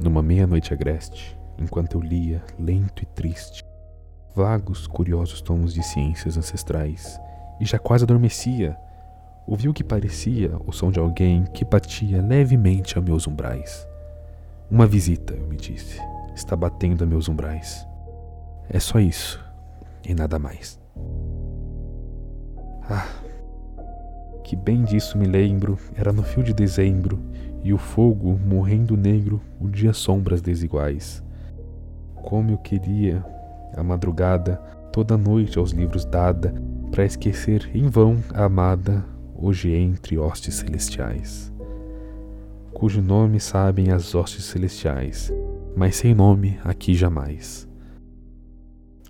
Numa meia-noite agreste, enquanto eu lia, lento e triste, vagos, curiosos tomos de ciências ancestrais, e já quase adormecia, ouvi o que parecia o som de alguém que batia levemente a meus umbrais. Uma visita, eu me disse, está batendo a meus umbrais. É só isso e nada mais. Ah, que bem disso me lembro, era no fio de dezembro, e o fogo morrendo negro, o dia sombras desiguais. Como eu queria a madrugada, toda noite aos livros dada, para esquecer em vão a amada, hoje entre hostes celestiais. Cujo nome sabem as hostes celestiais, mas sem nome aqui jamais.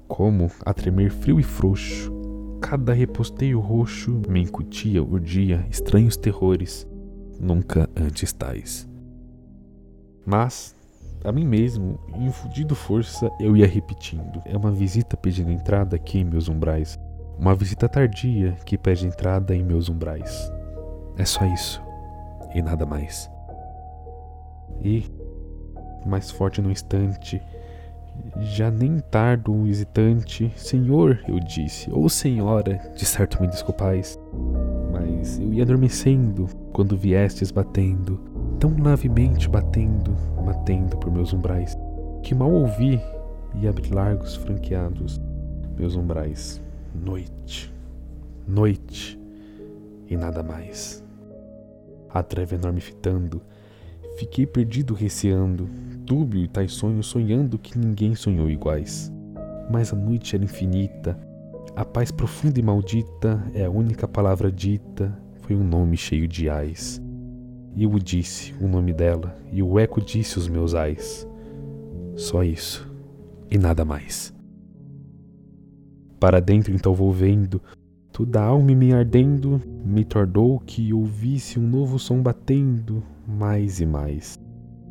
Como, a tremer frio e frouxo, cada reposteio roxo me incutia, urdia estranhos terrores, nunca antes tais. Mas, a mim mesmo, infundido força, eu ia repetindo. É uma visita pedindo entrada aqui em meus umbrais. Uma visita tardia que pede entrada em meus umbrais. É só isso. E nada mais. E, mais forte no instante, já nem tardo um hesitante, Senhor, eu disse, ou Senhora, de certo me desculpais. Mas eu ia adormecendo quando viestes batendo, tão levemente batendo, batendo por meus umbrais, que mal ouvi e abri largos franqueados meus umbrais. Noite, noite e nada mais. A treva enorme fitando, fiquei perdido receando, dúbio e tais sonhos sonhando que ninguém sonhou iguais. Mas a noite era infinita, a paz profunda e maldita é a única palavra dita, foi um nome cheio de ais. E eu disse o nome dela, e o eco disse os meus ais. Só isso, e nada mais. Para dentro então vou vendo, toda a alma me ardendo, me tordou que ouvisse um novo som batendo, mais e mais.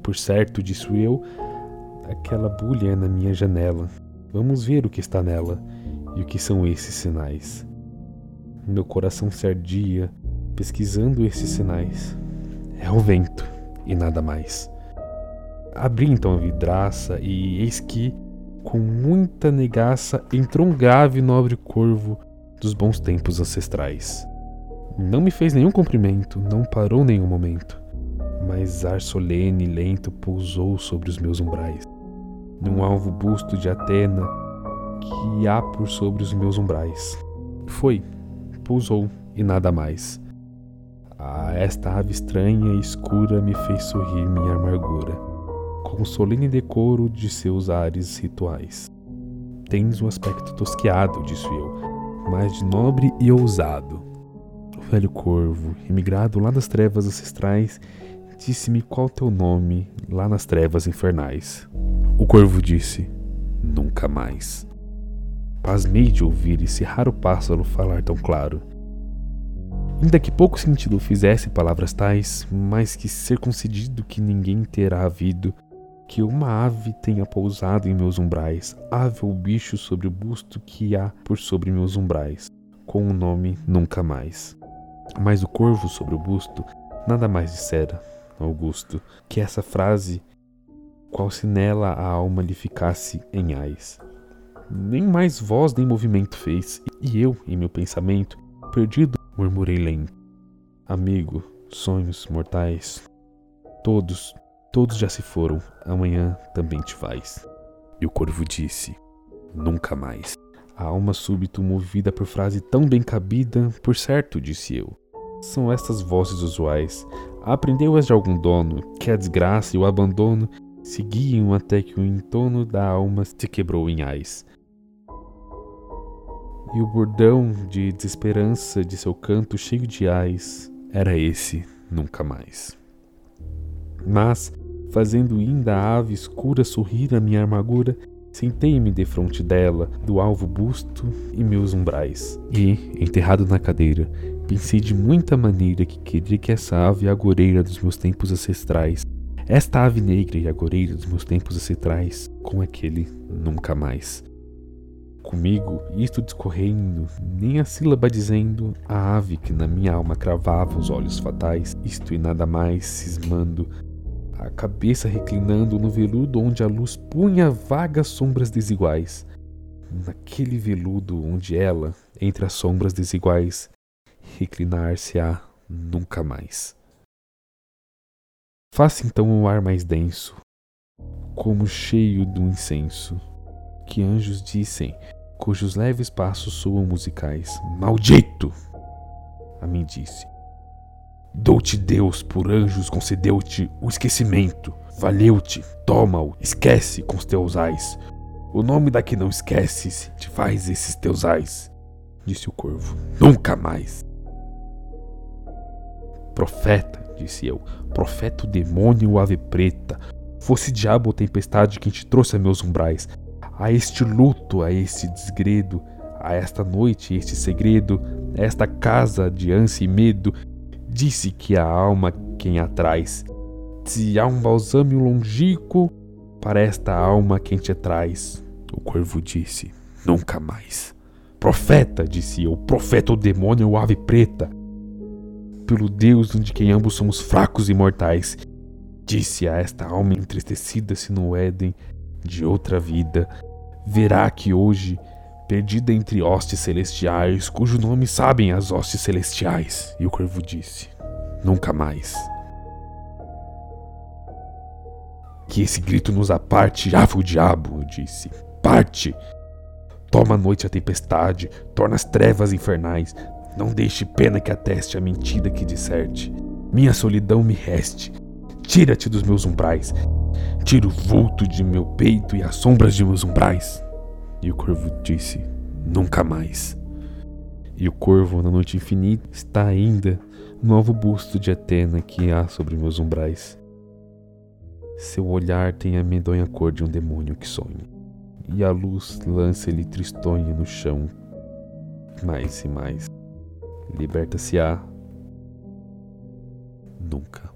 Por certo, disse eu, aquela bulha é na minha janela. Vamos ver o que está nela e o que são esses sinais. Meu coração se ardia, pesquisando esses sinais. É o vento e nada mais. Abri então a vidraça e eis que, com muita negaça, entrou um grave nobre corvo dos bons tempos ancestrais. Não me fez nenhum cumprimento, não parou nenhum momento mas ar solene e lento pousou sobre os meus umbrais, num alvo busto de Atena que há por sobre os meus umbrais. Foi, pousou e nada mais. Ah, esta ave estranha e escura me fez sorrir minha amargura, com o solene decoro de seus ares rituais. Tens um aspecto tosqueado, disse eu, mas de nobre e ousado. O velho corvo, emigrado lá das trevas ancestrais, Disse-me qual teu nome lá nas trevas infernais. O corvo disse: Nunca mais. Pasmei de ouvir esse raro pássaro falar tão claro. Ainda que pouco sentido fizesse palavras tais, mas que ser concedido que ninguém terá havido, que uma ave tenha pousado em meus umbrais, ave ou bicho sobre o busto que há por sobre meus umbrais, com o nome nunca mais. Mas o corvo sobre o busto nada mais dissera, Augusto, que essa frase, qual se nela a alma lhe ficasse em ais. Nem mais voz nem movimento fez, e eu, em meu pensamento, perdido, murmurei lento: Amigo, sonhos mortais, todos, todos já se foram, amanhã também te vais. E o corvo disse: Nunca mais. A alma súbito movida por frase tão bem cabida, por certo, disse eu. São estas vozes usuais, Aprendeu-as de algum dono, que a desgraça e o abandono seguiam até que o entono da alma se quebrou em ais. E o bordão de desesperança de seu canto cheio de ais era esse nunca mais. Mas, fazendo ainda a ave escura sorrir a minha amargura, sentei-me defronte dela, do alvo busto e meus umbrais, e, enterrado na cadeira, Pensei de muita maneira que queria que essa ave agoreira dos meus tempos ancestrais, esta ave negra e agoreira dos meus tempos ancestrais, com aquele nunca mais. Comigo, isto discorrendo, nem a sílaba dizendo, a ave que na minha alma cravava os olhos fatais, isto e nada mais, cismando, a cabeça reclinando no veludo onde a luz punha vagas sombras desiguais. Naquele veludo onde ela, entre as sombras desiguais, reclinar-se-á nunca mais. Faça então o ar mais denso, como cheio do incenso, que anjos dissem, cujos leves passos soam musicais. Maldito! A mim disse. Dou-te Deus por anjos, concedeu-te o esquecimento. Valeu-te, toma-o, esquece com os teus ais. O nome da que não esqueces te faz esses teus ais, disse o corvo. Nunca mais. Profeta, disse eu, profeta o demônio ave preta, fosse diabo ou tempestade quem te trouxe a meus umbrais, a este luto, a este desgredo, a esta noite, este segredo, esta casa de ânsia e medo, disse que a alma quem a traz. Se há um balsâmio longínquo para esta alma quem te traz, o corvo disse, nunca mais. Profeta, disse eu, profeta o demônio ou ave preta, pelo Deus de quem ambos somos fracos e mortais, disse a esta alma entristecida-se no Éden de outra vida, verá que hoje, perdida entre hostes celestiais, cujo nome sabem as hostes celestiais. E o corvo disse: Nunca mais. Que esse grito nos aparte, ave o diabo, disse. Parte! Toma a noite a tempestade, torna as trevas infernais. Não deixe pena que ateste a mentira que disserte. Minha solidão me reste. Tira-te dos meus umbrais. Tira o vulto de meu peito e as sombras de meus umbrais. E o corvo disse: Nunca mais. E o corvo, na noite infinita, está ainda no novo busto de Atena que há sobre meus umbrais. Seu olhar tem a medonha cor de um demônio que sonha, e a luz lança-lhe tristonha no chão. Mais e mais. Liberta-se-á. Nunca.